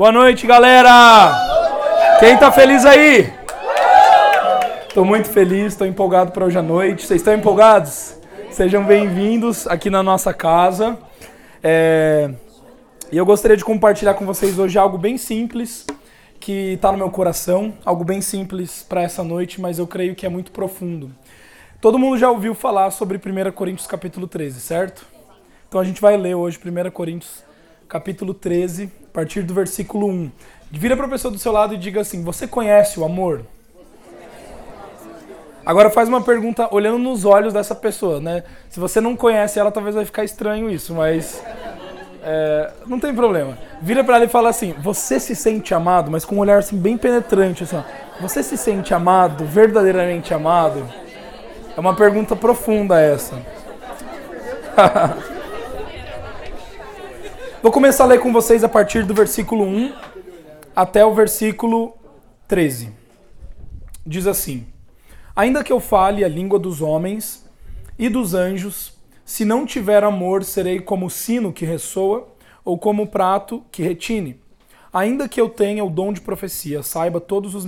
Boa noite, galera! Quem tá feliz aí? Tô muito feliz, tô empolgado para hoje à noite. Vocês estão empolgados? Sejam bem-vindos aqui na nossa casa. É... E eu gostaria de compartilhar com vocês hoje algo bem simples que está no meu coração, algo bem simples para essa noite, mas eu creio que é muito profundo. Todo mundo já ouviu falar sobre 1 Coríntios capítulo 13, certo? Então a gente vai ler hoje 1 Coríntios capítulo 13, a partir do versículo 1. Vira para a pessoa do seu lado e diga assim: Você conhece o amor? Agora faz uma pergunta olhando nos olhos dessa pessoa, né? Se você não conhece ela, talvez vai ficar estranho isso, mas é, não tem problema. Vira para ela e fala assim: Você se sente amado, mas com um olhar assim bem penetrante, assim, ó. Você se sente amado, verdadeiramente amado? É uma pergunta profunda essa. Vou começar a ler com vocês a partir do versículo 1 até o versículo 13. Diz assim: Ainda que eu fale a língua dos homens e dos anjos, se não tiver amor, serei como o sino que ressoa ou como o prato que retine. Ainda que eu tenha o dom de profecia, saiba todos os,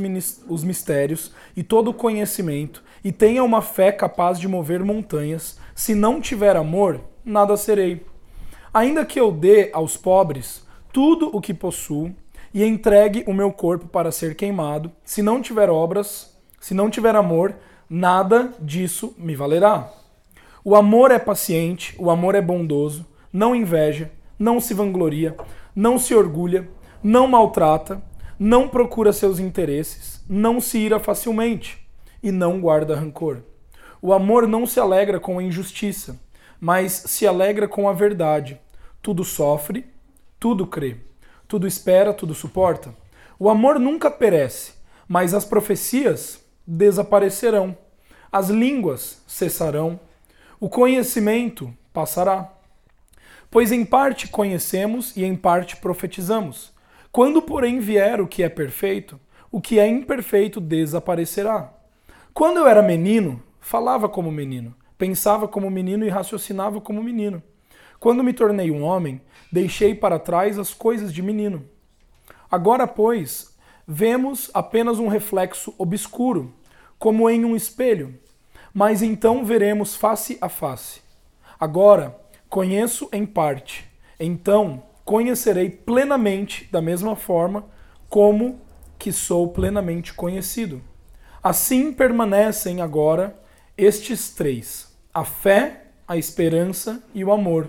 os mistérios e todo o conhecimento, e tenha uma fé capaz de mover montanhas, se não tiver amor, nada serei. Ainda que eu dê aos pobres tudo o que possuo e entregue o meu corpo para ser queimado, se não tiver obras, se não tiver amor, nada disso me valerá. O amor é paciente, o amor é bondoso, não inveja, não se vangloria, não se orgulha, não maltrata, não procura seus interesses, não se ira facilmente e não guarda rancor. O amor não se alegra com a injustiça mas se alegra com a verdade. Tudo sofre, tudo crê, tudo espera, tudo suporta. O amor nunca perece, mas as profecias desaparecerão, as línguas cessarão, o conhecimento passará. Pois em parte conhecemos e em parte profetizamos. Quando, porém, vier o que é perfeito, o que é imperfeito desaparecerá. Quando eu era menino, falava como menino Pensava como menino e raciocinava como menino. Quando me tornei um homem, deixei para trás as coisas de menino. Agora, pois, vemos apenas um reflexo obscuro, como em um espelho, mas então veremos face a face. Agora, conheço em parte, então conhecerei plenamente da mesma forma como que sou plenamente conhecido. Assim permanecem agora estes três a fé, a esperança e o amor.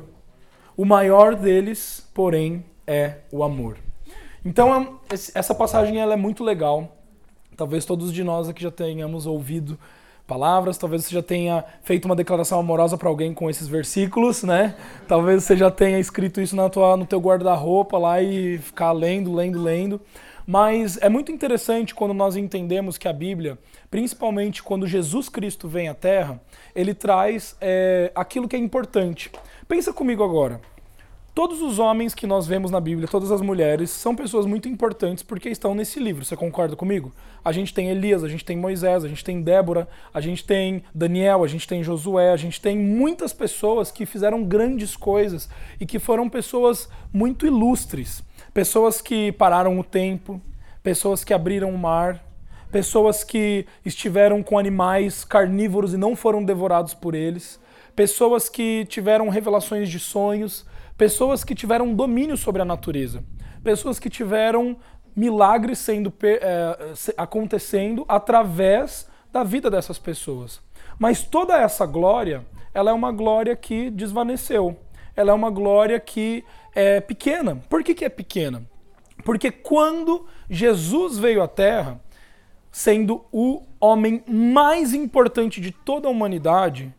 O maior deles, porém, é o amor. Então, essa passagem ela é muito legal. Talvez todos de nós aqui já tenhamos ouvido palavras, talvez você já tenha feito uma declaração amorosa para alguém com esses versículos, né? Talvez você já tenha escrito isso na tua, no teu guarda-roupa lá e ficar lendo, lendo, lendo. Mas é muito interessante quando nós entendemos que a Bíblia, principalmente quando Jesus Cristo vem à Terra, ele traz é, aquilo que é importante. Pensa comigo agora. Todos os homens que nós vemos na Bíblia, todas as mulheres, são pessoas muito importantes porque estão nesse livro. Você concorda comigo? A gente tem Elias, a gente tem Moisés, a gente tem Débora, a gente tem Daniel, a gente tem Josué, a gente tem muitas pessoas que fizeram grandes coisas e que foram pessoas muito ilustres. Pessoas que pararam o tempo, pessoas que abriram o mar, pessoas que estiveram com animais carnívoros e não foram devorados por eles, pessoas que tiveram revelações de sonhos, pessoas que tiveram domínio sobre a natureza, pessoas que tiveram milagres sendo é, acontecendo através da vida dessas pessoas. Mas toda essa glória, ela é uma glória que desvaneceu. Ela é uma glória que é pequena. Por que, que é pequena? Porque quando Jesus veio à Terra, sendo o homem mais importante de toda a humanidade,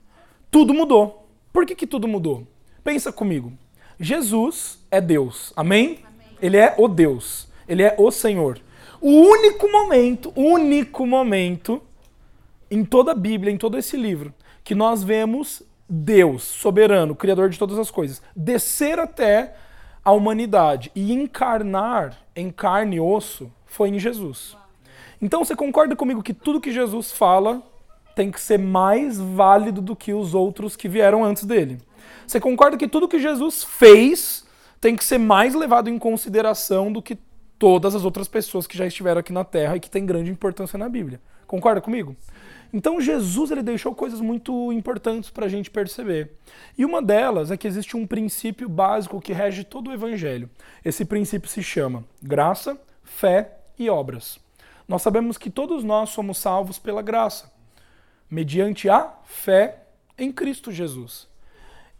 tudo mudou. Por que, que tudo mudou? Pensa comigo. Jesus é Deus. Amém? Amém? Ele é o Deus. Ele é o Senhor. O único momento, único momento em toda a Bíblia, em todo esse livro, que nós vemos Deus, soberano, criador de todas as coisas, descer até a humanidade e encarnar em carne e osso foi em Jesus. Então você concorda comigo que tudo que Jesus fala tem que ser mais válido do que os outros que vieram antes dele? Você concorda que tudo que Jesus fez tem que ser mais levado em consideração do que todas as outras pessoas que já estiveram aqui na Terra e que têm grande importância na Bíblia. Concorda comigo? Então Jesus ele deixou coisas muito importantes para a gente perceber. E uma delas é que existe um princípio básico que rege todo o Evangelho. Esse princípio se chama graça, fé e obras. Nós sabemos que todos nós somos salvos pela graça, mediante a fé em Cristo Jesus.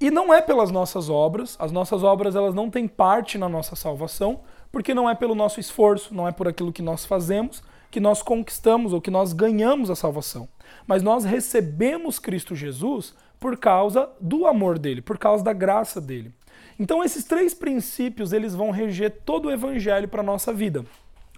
E não é pelas nossas obras, as nossas obras elas não têm parte na nossa salvação, porque não é pelo nosso esforço, não é por aquilo que nós fazemos que nós conquistamos ou que nós ganhamos a salvação. Mas nós recebemos Cristo Jesus por causa do amor dele, por causa da graça dele. Então esses três princípios, eles vão reger todo o evangelho para nossa vida.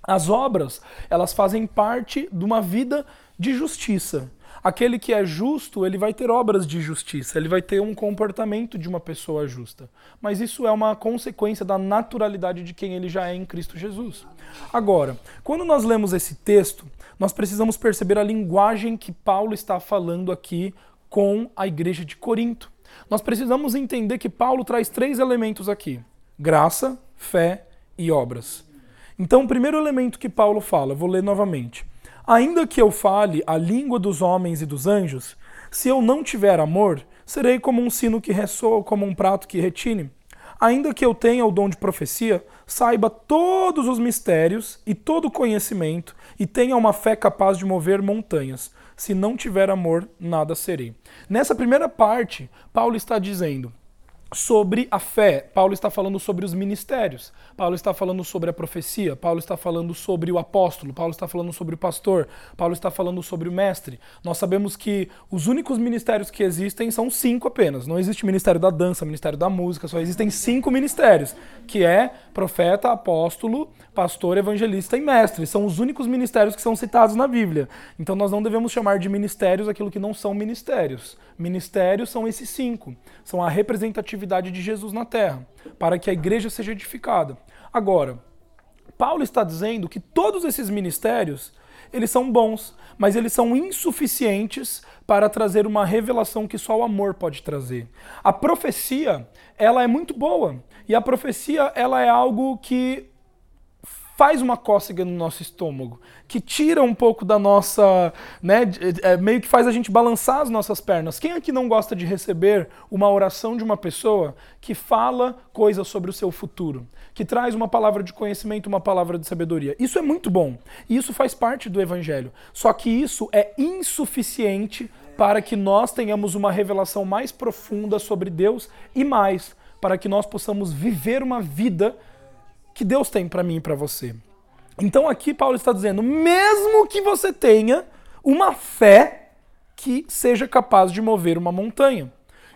As obras, elas fazem parte de uma vida de justiça. Aquele que é justo, ele vai ter obras de justiça, ele vai ter um comportamento de uma pessoa justa. Mas isso é uma consequência da naturalidade de quem ele já é em Cristo Jesus. Agora, quando nós lemos esse texto, nós precisamos perceber a linguagem que Paulo está falando aqui com a igreja de Corinto. Nós precisamos entender que Paulo traz três elementos aqui: graça, fé e obras. Então, o primeiro elemento que Paulo fala, vou ler novamente. Ainda que eu fale a língua dos homens e dos anjos, se eu não tiver amor, serei como um sino que ressoa, como um prato que retine. Ainda que eu tenha o dom de profecia, saiba todos os mistérios e todo o conhecimento, e tenha uma fé capaz de mover montanhas. Se não tiver amor, nada serei. Nessa primeira parte, Paulo está dizendo: sobre a fé. Paulo está falando sobre os ministérios. Paulo está falando sobre a profecia. Paulo está falando sobre o apóstolo. Paulo está falando sobre o pastor. Paulo está falando sobre o mestre. Nós sabemos que os únicos ministérios que existem são cinco apenas. Não existe ministério da dança, ministério da música, só existem cinco ministérios, que é profeta, apóstolo, pastor, evangelista e mestre. São os únicos ministérios que são citados na Bíblia. Então nós não devemos chamar de ministérios aquilo que não são ministérios. Ministérios são esses cinco. São a representatividade atividade de Jesus na terra, para que a igreja seja edificada. Agora, Paulo está dizendo que todos esses ministérios, eles são bons, mas eles são insuficientes para trazer uma revelação que só o amor pode trazer. A profecia, ela é muito boa, e a profecia, ela é algo que faz uma cócega no nosso estômago, que tira um pouco da nossa, né, é, meio que faz a gente balançar as nossas pernas. Quem aqui não gosta de receber uma oração de uma pessoa que fala coisas sobre o seu futuro, que traz uma palavra de conhecimento, uma palavra de sabedoria? Isso é muito bom. E isso faz parte do evangelho. Só que isso é insuficiente para que nós tenhamos uma revelação mais profunda sobre Deus e mais para que nós possamos viver uma vida que Deus tem para mim e para você. Então aqui Paulo está dizendo, mesmo que você tenha uma fé que seja capaz de mover uma montanha.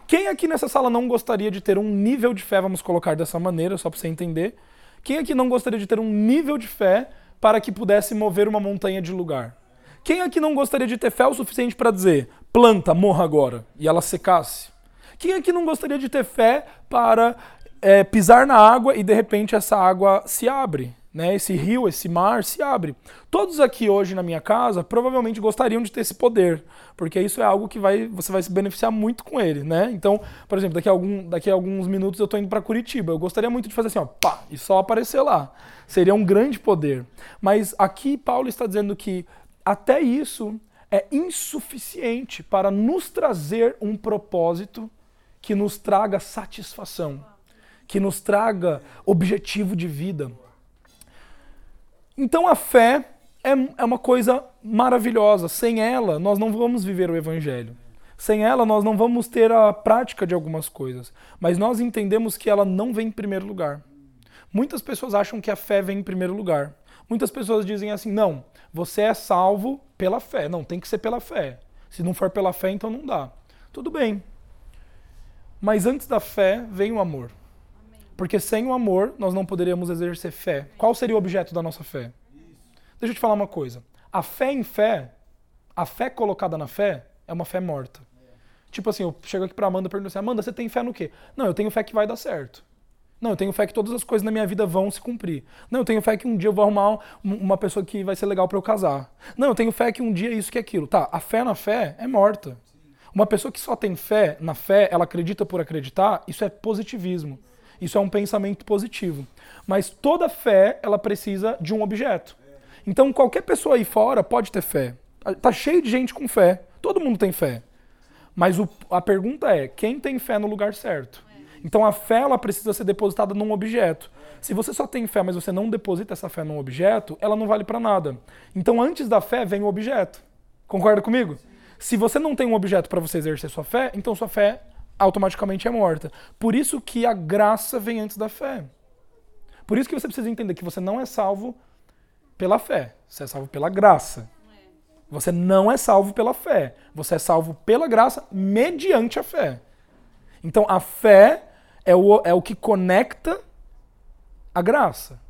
Quem aqui nessa sala não gostaria de ter um nível de fé, vamos colocar dessa maneira, só para você entender? Quem aqui não gostaria de ter um nível de fé para que pudesse mover uma montanha de lugar? Quem aqui não gostaria de ter fé o suficiente para dizer, planta, morra agora, e ela secasse? Quem aqui não gostaria de ter fé para é, pisar na água e de repente essa água se abre, né? Esse rio, esse mar se abre. Todos aqui hoje na minha casa provavelmente gostariam de ter esse poder, porque isso é algo que vai, você vai se beneficiar muito com ele, né? Então, por exemplo, daqui a, algum, daqui a alguns minutos eu estou indo para Curitiba. Eu gostaria muito de fazer assim, ó, pá, e só aparecer lá. Seria um grande poder. Mas aqui Paulo está dizendo que até isso é insuficiente para nos trazer um propósito que nos traga satisfação que nos traga objetivo de vida. Então a fé é, é uma coisa maravilhosa. Sem ela, nós não vamos viver o Evangelho. Sem ela, nós não vamos ter a prática de algumas coisas. Mas nós entendemos que ela não vem em primeiro lugar. Muitas pessoas acham que a fé vem em primeiro lugar. Muitas pessoas dizem assim: não, você é salvo pela fé. Não, tem que ser pela fé. Se não for pela fé, então não dá. Tudo bem. Mas antes da fé vem o amor. Porque sem o amor, nós não poderíamos exercer fé. Qual seria o objeto da nossa fé? Deixa eu te falar uma coisa. A fé em fé, a fé colocada na fé, é uma fé morta. Tipo assim, eu chego aqui pra Amanda e pergunto assim, Amanda, você tem fé no quê? Não, eu tenho fé que vai dar certo. Não, eu tenho fé que todas as coisas na minha vida vão se cumprir. Não, eu tenho fé que um dia eu vou arrumar uma pessoa que vai ser legal para eu casar. Não, eu tenho fé que um dia isso que aquilo. Tá, a fé na fé é morta. Uma pessoa que só tem fé na fé, ela acredita por acreditar, isso é positivismo. Isso é um pensamento positivo. Mas toda fé, ela precisa de um objeto. Então qualquer pessoa aí fora pode ter fé. Tá cheio de gente com fé. Todo mundo tem fé. Mas o, a pergunta é, quem tem fé no lugar certo? Então a fé ela precisa ser depositada num objeto. Se você só tem fé, mas você não deposita essa fé num objeto, ela não vale para nada. Então antes da fé vem o objeto. Concorda comigo? Se você não tem um objeto para você exercer sua fé, então sua fé automaticamente é morta. Por isso que a graça vem antes da fé. Por isso que você precisa entender que você não é salvo pela fé, você é salvo pela graça. Você não é salvo pela fé, você é salvo pela graça mediante a fé. Então a fé é o, é o que conecta a graça.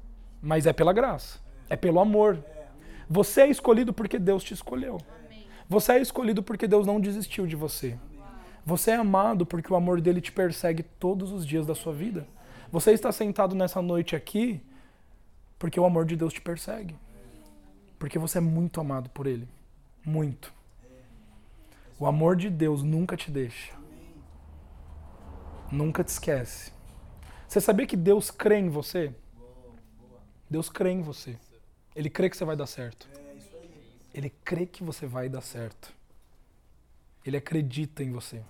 Mas é pela graça. É pelo amor. Você é escolhido porque Deus te escolheu. Você é escolhido porque Deus não desistiu de você. Você é amado porque o amor dele te persegue todos os dias da sua vida. Você está sentado nessa noite aqui porque o amor de Deus te persegue. Porque você é muito amado por ele. Muito. O amor de Deus nunca te deixa. Nunca te esquece. Você sabia que Deus crê em você? Deus crê em você. Ele crê que você vai dar certo. Ele crê que você vai dar certo. Ele acredita em você.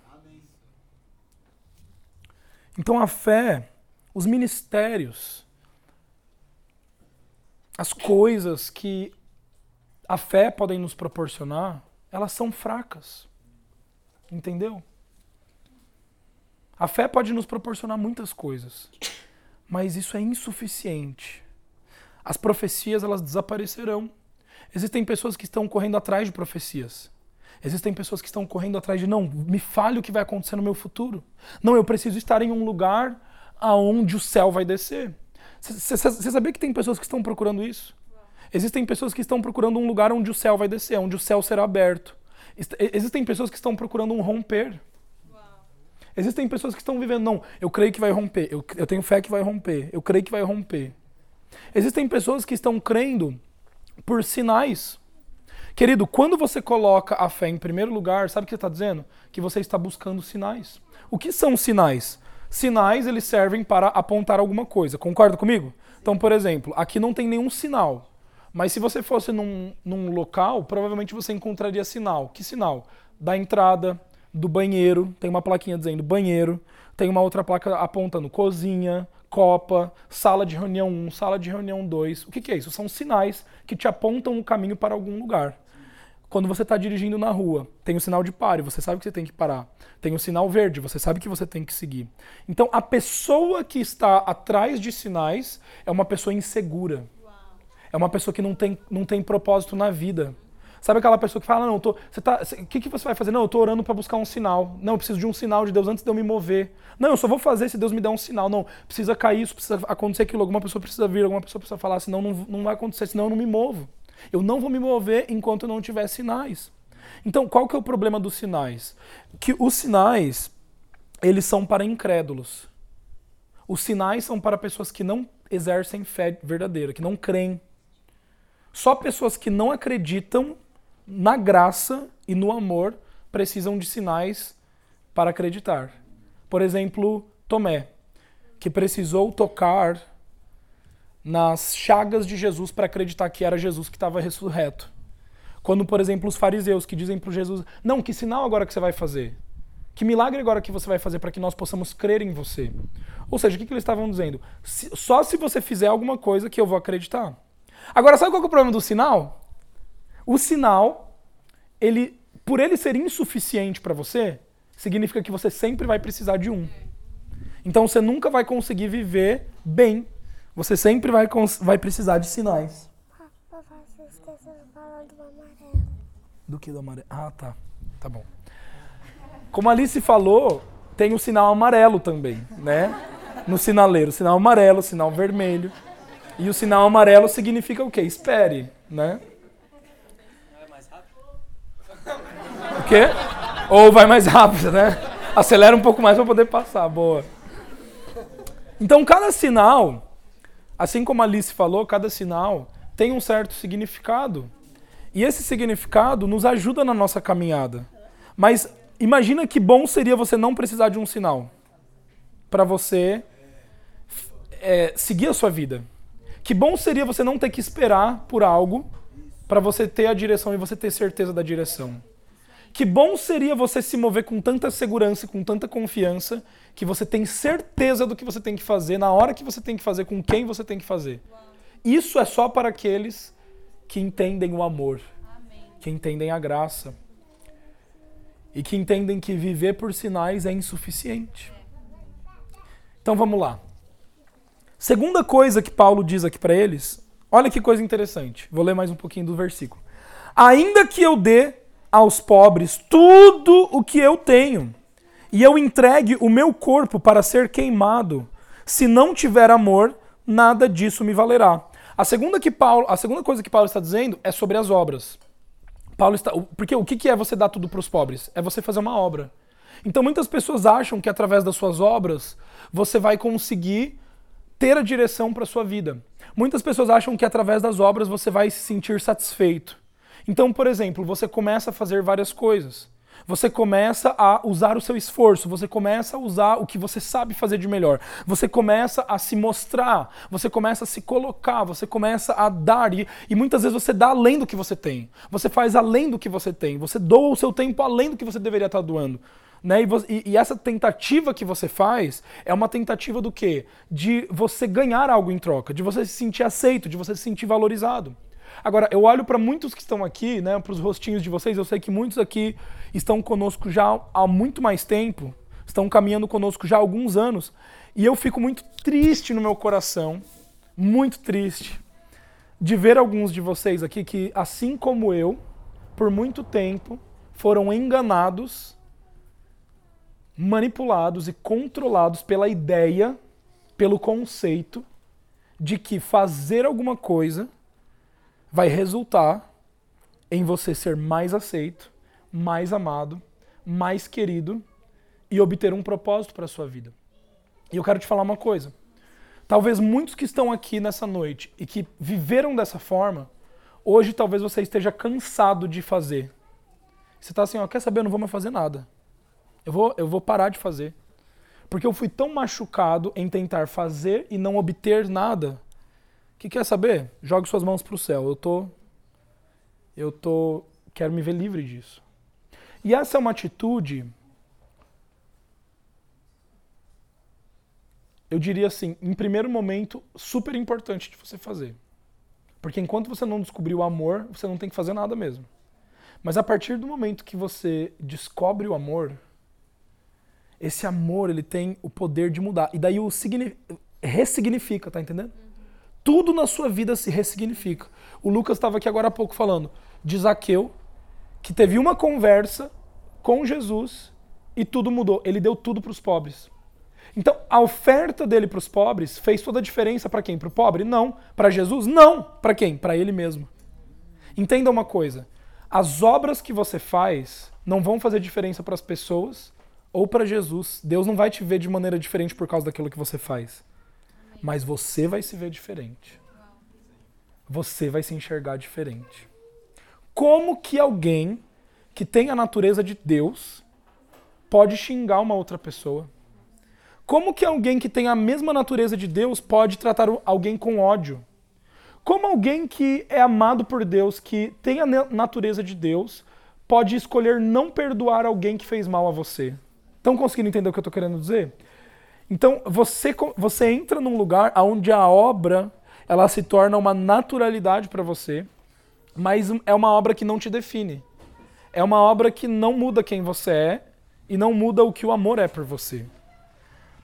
Então a fé, os ministérios, as coisas que a fé podem nos proporcionar, elas são fracas. Entendeu? A fé pode nos proporcionar muitas coisas, mas isso é insuficiente. As profecias elas desaparecerão. Existem pessoas que estão correndo atrás de profecias. Existem pessoas que estão correndo atrás de não, me fale o que vai acontecer no meu futuro. Não, eu preciso estar em um lugar aonde o céu vai descer. Você sabia que tem pessoas que estão procurando isso? Existem pessoas que estão procurando um lugar onde o céu vai descer, onde o céu será aberto. Existem pessoas que estão procurando um romper. Existem pessoas que estão vivendo, não, eu creio que vai romper, eu, eu tenho fé que vai romper, eu creio que vai romper. Existem pessoas que estão crendo por sinais. Querido, quando você coloca a fé em primeiro lugar, sabe o que você está dizendo? Que você está buscando sinais. O que são sinais? Sinais, eles servem para apontar alguma coisa. Concorda comigo? Então, por exemplo, aqui não tem nenhum sinal. Mas se você fosse num, num local, provavelmente você encontraria sinal. Que sinal? Da entrada, do banheiro, tem uma plaquinha dizendo banheiro, tem uma outra placa apontando cozinha, copa, sala de reunião 1, sala de reunião 2. O que, que é isso? São sinais que te apontam o caminho para algum lugar. Quando você está dirigindo na rua, tem o sinal de pare, você sabe que você tem que parar. Tem o sinal verde, você sabe que você tem que seguir. Então, a pessoa que está atrás de sinais é uma pessoa insegura. É uma pessoa que não tem, não tem propósito na vida. Sabe aquela pessoa que fala, não, tô, você tá, o que, que você vai fazer? Não, eu estou orando para buscar um sinal. Não, eu preciso de um sinal de Deus antes de eu me mover. Não, eu só vou fazer se Deus me der um sinal. Não, precisa cair isso, precisa acontecer aquilo, alguma pessoa precisa vir, alguma pessoa precisa falar, senão não, não vai acontecer, senão eu não me movo. Eu não vou me mover enquanto não tiver sinais. Então, qual que é o problema dos sinais? Que os sinais, eles são para incrédulos. Os sinais são para pessoas que não exercem fé verdadeira, que não creem. Só pessoas que não acreditam na graça e no amor precisam de sinais para acreditar. Por exemplo, Tomé, que precisou tocar nas chagas de Jesus para acreditar que era Jesus que estava ressurreto. Quando, por exemplo, os fariseus que dizem para Jesus: Não, que sinal agora que você vai fazer? Que milagre agora que você vai fazer para que nós possamos crer em você? Ou seja, o que, que eles estavam dizendo? Só se você fizer alguma coisa que eu vou acreditar. Agora, sabe qual é o problema do sinal? O sinal, ele, por ele ser insuficiente para você, significa que você sempre vai precisar de um. Então você nunca vai conseguir viver bem. Você sempre vai, vai precisar de sinais. Papai, você esqueceu de falar do amarelo. Do que do amarelo? Ah, tá. Tá bom. Como a Alice falou, tem o sinal amarelo também, né? No sinaleiro. Sinal amarelo, sinal vermelho. E o sinal amarelo significa o quê? Espere, né? Ou vai mais rápido, né? Acelera um pouco mais para poder passar. Boa. Então, cada sinal, assim como a Alice falou, cada sinal tem um certo significado. E esse significado nos ajuda na nossa caminhada. Mas imagina que bom seria você não precisar de um sinal para você é, seguir a sua vida. Que bom seria você não ter que esperar por algo para você ter a direção e você ter certeza da direção. Que bom seria você se mover com tanta segurança, com tanta confiança, que você tem certeza do que você tem que fazer, na hora que você tem que fazer, com quem você tem que fazer. Isso é só para aqueles que entendem o amor, que entendem a graça e que entendem que viver por sinais é insuficiente. Então vamos lá. Segunda coisa que Paulo diz aqui para eles, olha que coisa interessante. Vou ler mais um pouquinho do versículo. Ainda que eu dê aos pobres tudo o que eu tenho, e eu entregue o meu corpo para ser queimado, se não tiver amor, nada disso me valerá. A segunda, que Paulo, a segunda coisa que Paulo está dizendo é sobre as obras. Paulo está, porque o que é você dar tudo para os pobres? É você fazer uma obra. Então muitas pessoas acham que através das suas obras você vai conseguir ter a direção para sua vida. Muitas pessoas acham que através das obras você vai se sentir satisfeito. Então, por exemplo, você começa a fazer várias coisas. Você começa a usar o seu esforço, você começa a usar o que você sabe fazer de melhor. Você começa a se mostrar, você começa a se colocar, você começa a dar e, e muitas vezes você dá além do que você tem. Você faz além do que você tem. Você doa o seu tempo além do que você deveria estar doando. Né? E, e, essa tentativa que você faz é uma tentativa do quê? De você ganhar algo em troca, de você se sentir aceito, de você se sentir valorizado. Agora, eu olho para muitos que estão aqui, né, para os rostinhos de vocês, eu sei que muitos aqui estão conosco já há muito mais tempo, estão caminhando conosco já há alguns anos, e eu fico muito triste no meu coração, muito triste, de ver alguns de vocês aqui que, assim como eu, por muito tempo, foram enganados, manipulados e controlados pela ideia, pelo conceito de que fazer alguma coisa vai resultar em você ser mais aceito, mais amado, mais querido e obter um propósito para a sua vida. E eu quero te falar uma coisa. Talvez muitos que estão aqui nessa noite e que viveram dessa forma, hoje talvez você esteja cansado de fazer. Você está assim, ó, quer saber, eu não vou mais fazer nada. Eu vou, eu vou parar de fazer. Porque eu fui tão machucado em tentar fazer e não obter nada que quer saber? Jogue suas mãos para o céu. Eu tô eu tô quero me ver livre disso. E essa é uma atitude eu diria assim, em primeiro momento, super importante de você fazer. Porque enquanto você não descobrir o amor, você não tem que fazer nada mesmo. Mas a partir do momento que você descobre o amor, esse amor ele tem o poder de mudar. E daí o ressignifica, tá entendendo? Tudo na sua vida se ressignifica. O Lucas estava aqui agora há pouco falando de Zaqueu, que teve uma conversa com Jesus e tudo mudou. Ele deu tudo para os pobres. Então, a oferta dele para os pobres fez toda a diferença para quem? Para o pobre? Não. Para Jesus? Não. Para quem? Para ele mesmo. Entenda uma coisa: as obras que você faz não vão fazer diferença para as pessoas ou para Jesus. Deus não vai te ver de maneira diferente por causa daquilo que você faz mas você vai se ver diferente. Você vai se enxergar diferente. Como que alguém que tem a natureza de Deus pode xingar uma outra pessoa? Como que alguém que tem a mesma natureza de Deus pode tratar alguém com ódio? Como alguém que é amado por Deus, que tem a natureza de Deus, pode escolher não perdoar alguém que fez mal a você? Estão conseguindo entender o que eu estou querendo dizer? Então, você, você entra num lugar onde a obra ela se torna uma naturalidade para você, mas é uma obra que não te define. É uma obra que não muda quem você é e não muda o que o amor é por você.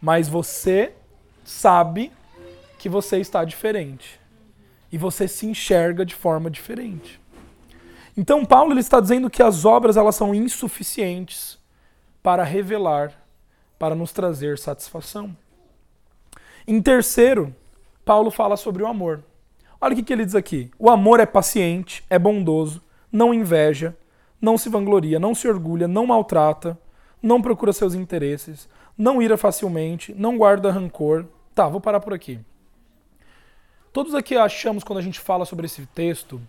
Mas você sabe que você está diferente. E você se enxerga de forma diferente. Então Paulo ele está dizendo que as obras elas são insuficientes para revelar para nos trazer satisfação. Em terceiro, Paulo fala sobre o amor. Olha o que, ele diz aqui: o amor é paciente, é bondoso, não inveja, não se vangloria, não se orgulha, não maltrata, não procura seus interesses, não ira facilmente, não guarda rancor. Tá, vou parar por aqui. Todos aqui achamos, quando a gente fala sobre esse texto,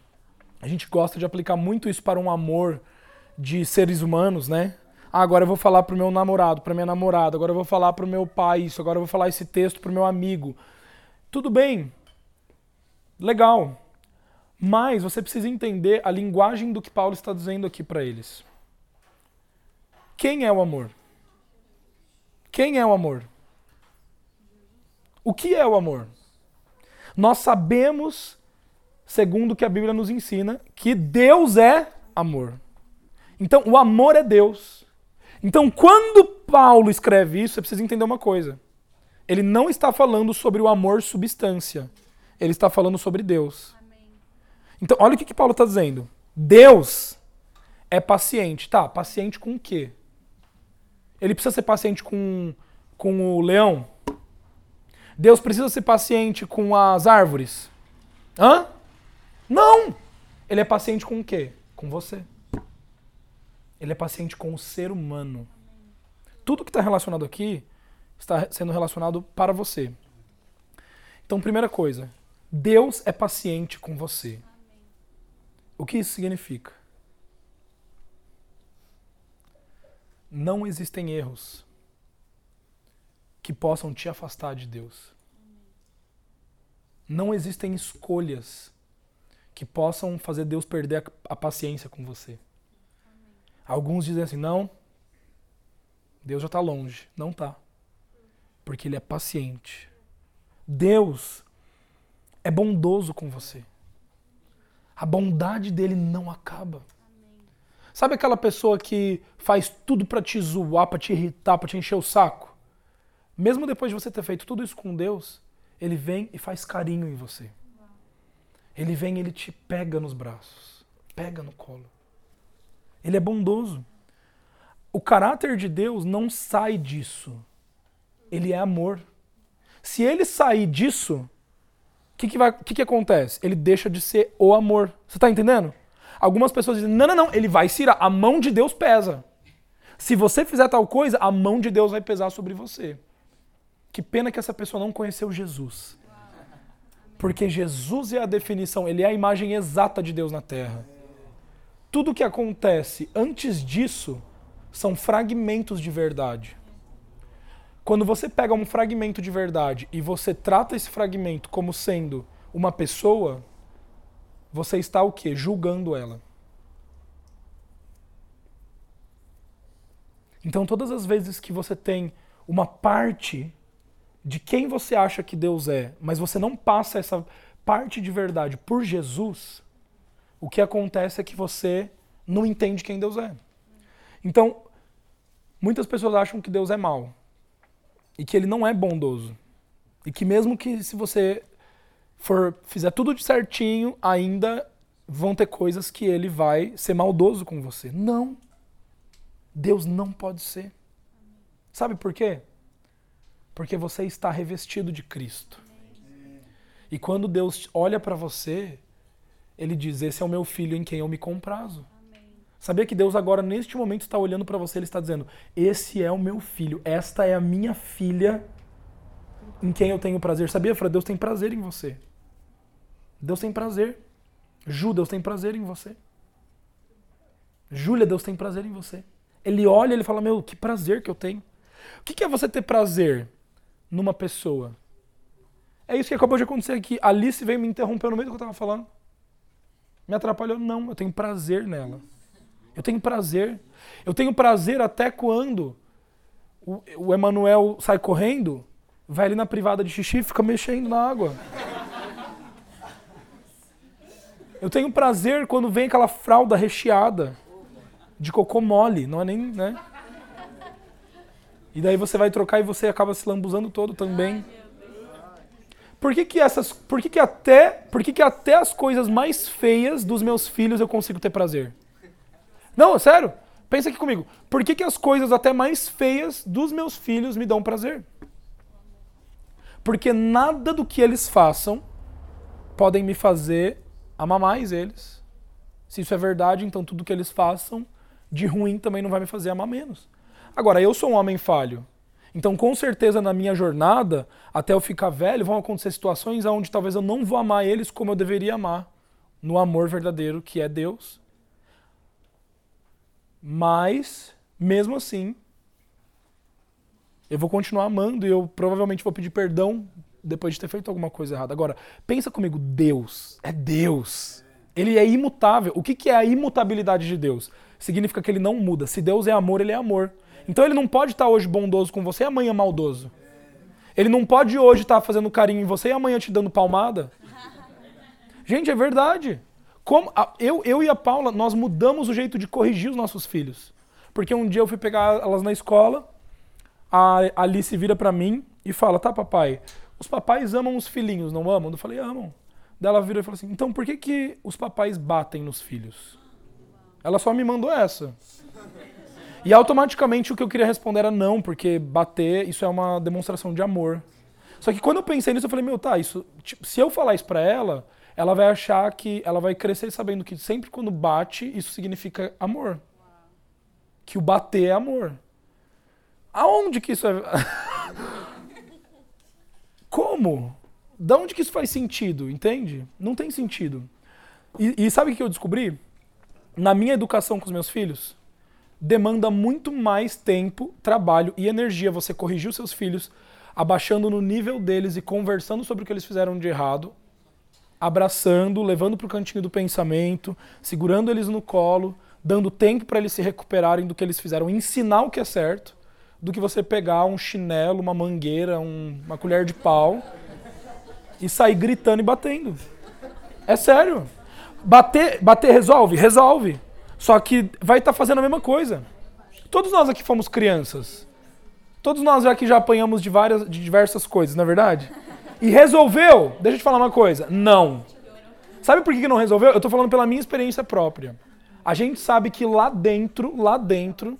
a gente gosta de aplicar muito isso para um amor de seres humanos, né? Ah, agora eu vou falar pro meu namorado, pra minha namorada, agora eu vou falar pro meu pai isso, agora eu vou falar esse texto pro meu amigo. Tudo bem. Legal. Mas você precisa entender a linguagem do que Paulo está dizendo aqui para eles. Quem é o amor? Quem é o amor? O que é o amor? Nós sabemos, segundo o que a Bíblia nos ensina, que Deus é amor. Então, o amor é Deus. Então, quando Paulo escreve isso, você precisa entender uma coisa. Ele não está falando sobre o amor substância. Ele está falando sobre Deus. Então, olha o que, que Paulo está dizendo. Deus é paciente. Tá, paciente com o quê? Ele precisa ser paciente com, com o leão? Deus precisa ser paciente com as árvores? Hã? Não! Ele é paciente com o quê? Com você. Ele é paciente com o ser humano. Tudo que está relacionado aqui está sendo relacionado para você. Então, primeira coisa, Deus é paciente com você. O que isso significa? Não existem erros que possam te afastar de Deus. Não existem escolhas que possam fazer Deus perder a, paciência com você. Alguns dizem assim: não, Deus já está longe. Não está. Porque Ele é paciente. Deus é bondoso com você. A bondade dele não acaba. Sabe aquela pessoa que faz tudo para te zoar, para te irritar, para te encher o saco? Mesmo depois de você ter feito tudo isso com Deus, ele vem e faz carinho em você. Ele vem e ele te pega nos braços, pega no colo. Ele é bondoso. O caráter de Deus não sai disso. Ele é amor. Se ele sair disso, o que, que, vai, que, que acontece? Ele deixa de ser o amor. Você está entendendo? Algumas pessoas dizem: não, não, não, ele vai se irar. A mão de Deus pesa. Se você fizer tal coisa, a mão de Deus vai pesar sobre você. Que pena que essa pessoa não conheceu Jesus. Porque Jesus é a definição, ele é a imagem exata de Deus na terra. Tudo que acontece antes disso são fragmentos de verdade. Quando você pega um fragmento de verdade e você trata esse fragmento como sendo uma pessoa, você está o quê? Julgando ela. Então, todas as vezes que você tem uma parte de quem você acha que Deus é, mas você não passa essa parte de verdade por Jesus, o que acontece é que você não entende quem Deus é. Então, muitas pessoas acham que Deus é mau e que ele não é bondoso. E que mesmo que se você for fizer tudo de certinho, ainda vão ter coisas que ele vai ser maldoso com você. Não. Deus não pode ser. Sabe por quê? Porque você está revestido de Cristo. E quando Deus olha para você, ele diz: Esse é o meu filho em quem eu me comprazo. Sabia que Deus agora, neste momento, está olhando para você, Ele está dizendo: Esse é o meu filho, esta é a minha filha em quem eu tenho prazer. Sabia, Fran? Deus tem prazer em você. Deus tem prazer. Ju, Deus tem prazer em você. Júlia, Deus tem prazer em você. Ele olha e ele fala: Meu, que prazer que eu tenho. O que é você ter prazer numa pessoa? É isso que acabou de acontecer aqui. Alice veio me interromper no meio do que eu estava falando. Me atrapalhou? Não, eu tenho prazer nela. Eu tenho prazer. Eu tenho prazer até quando o, o Emanuel sai correndo, vai ali na privada de xixi e fica mexendo na água. Eu tenho prazer quando vem aquela fralda recheada de cocô mole, não é nem, né? E daí você vai trocar e você acaba se lambuzando todo também. Por que, que essas, por que, que até, por que, que até as coisas mais feias dos meus filhos eu consigo ter prazer? Não, sério. Pensa aqui comigo. Por que, que as coisas até mais feias dos meus filhos me dão prazer? Porque nada do que eles façam podem me fazer amar mais eles. Se isso é verdade, então tudo que eles façam de ruim também não vai me fazer amar menos. Agora, eu sou um homem falho. Então, com certeza, na minha jornada, até eu ficar velho, vão acontecer situações onde talvez eu não vou amar eles como eu deveria amar, no amor verdadeiro que é Deus mas, mesmo assim, eu vou continuar amando e eu provavelmente vou pedir perdão depois de ter feito alguma coisa errada. Agora, pensa comigo, Deus é Deus. Ele é imutável. O que, que é a imutabilidade de Deus? Significa que ele não muda. Se Deus é amor, ele é amor. Então ele não pode estar hoje bondoso com você e amanhã maldoso. Ele não pode hoje estar fazendo carinho em você e amanhã te dando palmada. Gente, é verdade. Como eu, eu e a Paula, nós mudamos o jeito de corrigir os nossos filhos. Porque um dia eu fui pegar elas na escola, a Alice vira para mim e fala: Tá, papai, os papais amam os filhinhos, não amam? Eu falei: Amam. Daí ela vira e fala assim: Então por que, que os papais batem nos filhos? Ela só me mandou essa. E automaticamente o que eu queria responder era não, porque bater, isso é uma demonstração de amor. Só que quando eu pensei nisso, eu falei, meu, tá, isso, tipo, se eu falar isso pra ela, ela vai achar que ela vai crescer sabendo que sempre quando bate, isso significa amor. Que o bater é amor. Aonde que isso é. Como? Da onde que isso faz sentido, entende? Não tem sentido. E, e sabe o que eu descobri? Na minha educação com os meus filhos, demanda muito mais tempo, trabalho e energia você corrigir os seus filhos, abaixando no nível deles e conversando sobre o que eles fizeram de errado, abraçando, levando para o cantinho do pensamento, segurando eles no colo, dando tempo para eles se recuperarem do que eles fizeram, ensinar o que é certo, do que você pegar um chinelo, uma mangueira, um, uma colher de pau e sair gritando e batendo. É sério. Bater, bater resolve? Resolve. Só que vai estar tá fazendo a mesma coisa. Todos nós aqui fomos crianças. Todos nós aqui já apanhamos de, várias, de diversas coisas, não é verdade? E resolveu? Deixa eu te falar uma coisa. Não. Sabe por que não resolveu? Eu estou falando pela minha experiência própria. A gente sabe que lá dentro, lá dentro,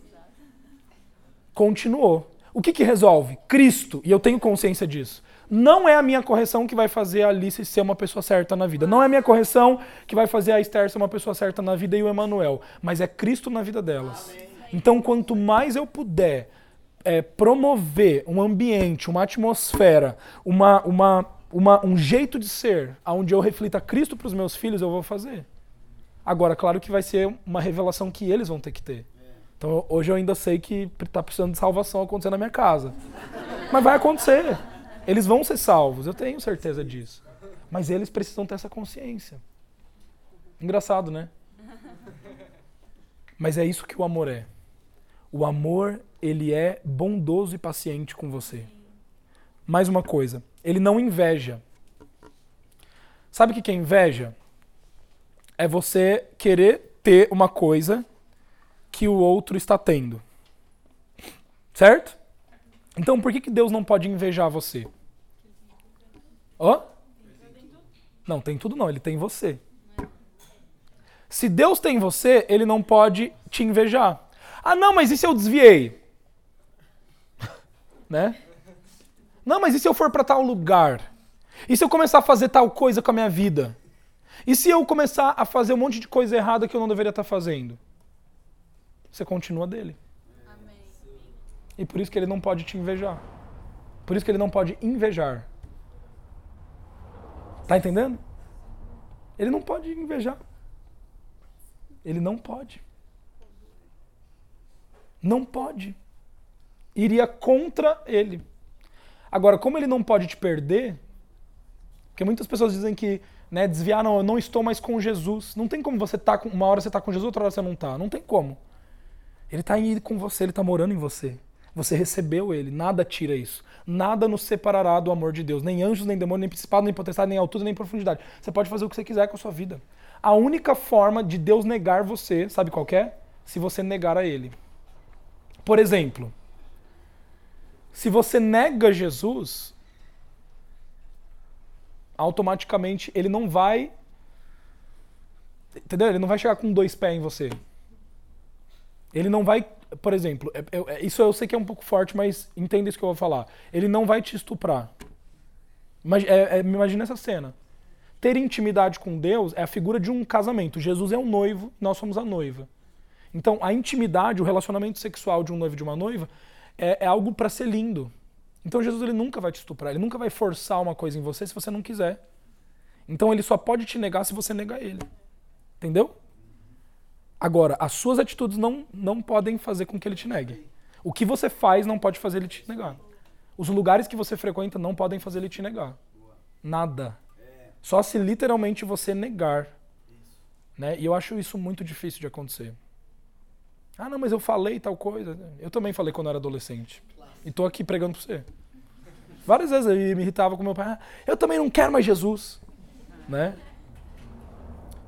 continuou. O que, que resolve? Cristo, e eu tenho consciência disso. Não é a minha correção que vai fazer a Alice ser uma pessoa certa na vida. Não é a minha correção que vai fazer a Esther ser uma pessoa certa na vida e o Emanuel. Mas é Cristo na vida delas. Então, quanto mais eu puder é, promover um ambiente, uma atmosfera, uma, uma, uma, um jeito de ser, onde eu reflita Cristo para os meus filhos, eu vou fazer. Agora, claro que vai ser uma revelação que eles vão ter que ter. Então, hoje eu ainda sei que está precisando de salvação acontecer na minha casa. Mas vai acontecer. Eles vão ser salvos, eu tenho certeza disso. Mas eles precisam ter essa consciência. Engraçado, né? Mas é isso que o amor é. O amor, ele é bondoso e paciente com você. Mais uma coisa, ele não inveja. Sabe o que é inveja? É você querer ter uma coisa que o outro está tendo. Certo? Então por que, que Deus não pode invejar você? Hã? Não, tem tudo não, ele tem você. Se Deus tem você, ele não pode te invejar. Ah, não, mas e se eu desviei? né? Não, mas e se eu for para tal lugar? E se eu começar a fazer tal coisa com a minha vida? E se eu começar a fazer um monte de coisa errada que eu não deveria estar fazendo? Você continua dele. Amém. E por isso que ele não pode te invejar. Por isso que ele não pode invejar. Tá entendendo? Ele não pode invejar. Ele não pode. Não pode. Iria contra ele. Agora, como ele não pode te perder, porque muitas pessoas dizem que né, desviar, não, eu não estou mais com Jesus. Não tem como você tá com, uma hora você está com Jesus, outra hora você não está. Não tem como. Ele está com você, ele está morando em você. Você recebeu ele, nada tira isso. Nada nos separará do amor de Deus. Nem anjos, nem demônios, nem principado, nem potestade, nem altura, nem profundidade. Você pode fazer o que você quiser com a sua vida. A única forma de Deus negar você, sabe qual é? Se você negar a ele. Por exemplo, se você nega Jesus, automaticamente ele não vai. Entendeu? Ele não vai chegar com dois pés em você. Ele não vai por exemplo, é, é, isso eu sei que é um pouco forte, mas entenda isso que eu vou falar. Ele não vai te estuprar. É, é, imagina essa cena. Ter intimidade com Deus é a figura de um casamento. Jesus é o noivo, nós somos a noiva. Então, a intimidade, o relacionamento sexual de um noivo e de uma noiva é, é algo para ser lindo. Então, Jesus ele nunca vai te estuprar, ele nunca vai forçar uma coisa em você se você não quiser. Então, ele só pode te negar se você negar ele. Entendeu? Agora, as suas atitudes não, não podem fazer com que ele te negue. O que você faz não pode fazer ele te negar. Os lugares que você frequenta não podem fazer ele te negar. Nada. Só se literalmente você negar. Né? E eu acho isso muito difícil de acontecer. Ah, não, mas eu falei tal coisa. Eu também falei quando eu era adolescente. E tô aqui pregando pra você. Várias vezes eu me irritava com meu pai. Ah, eu também não quero mais Jesus. Né?